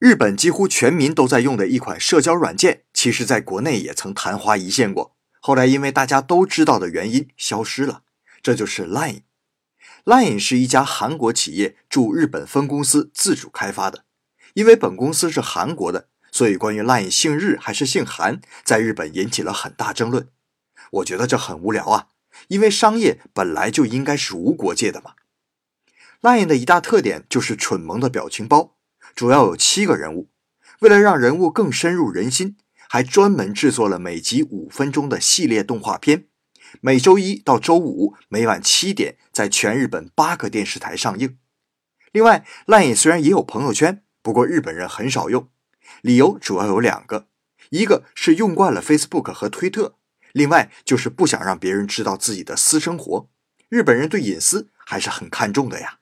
日本几乎全民都在用的一款社交软件，其实在国内也曾昙花一现过，后来因为大家都知道的原因消失了。这就是 Line。Line 是一家韩国企业驻日本分公司自主开发的，因为本公司是韩国的，所以关于 Line 姓日还是姓韩，在日本引起了很大争论。我觉得这很无聊啊，因为商业本来就应该是无国界的嘛。Line 的一大特点就是蠢萌的表情包。主要有七个人物，为了让人物更深入人心，还专门制作了每集五分钟的系列动画片，每周一到周五每晚七点在全日本八个电视台上映。另外，LINE 虽然也有朋友圈，不过日本人很少用，理由主要有两个：一个是用惯了 Facebook 和推特，另外就是不想让别人知道自己的私生活。日本人对隐私还是很看重的呀。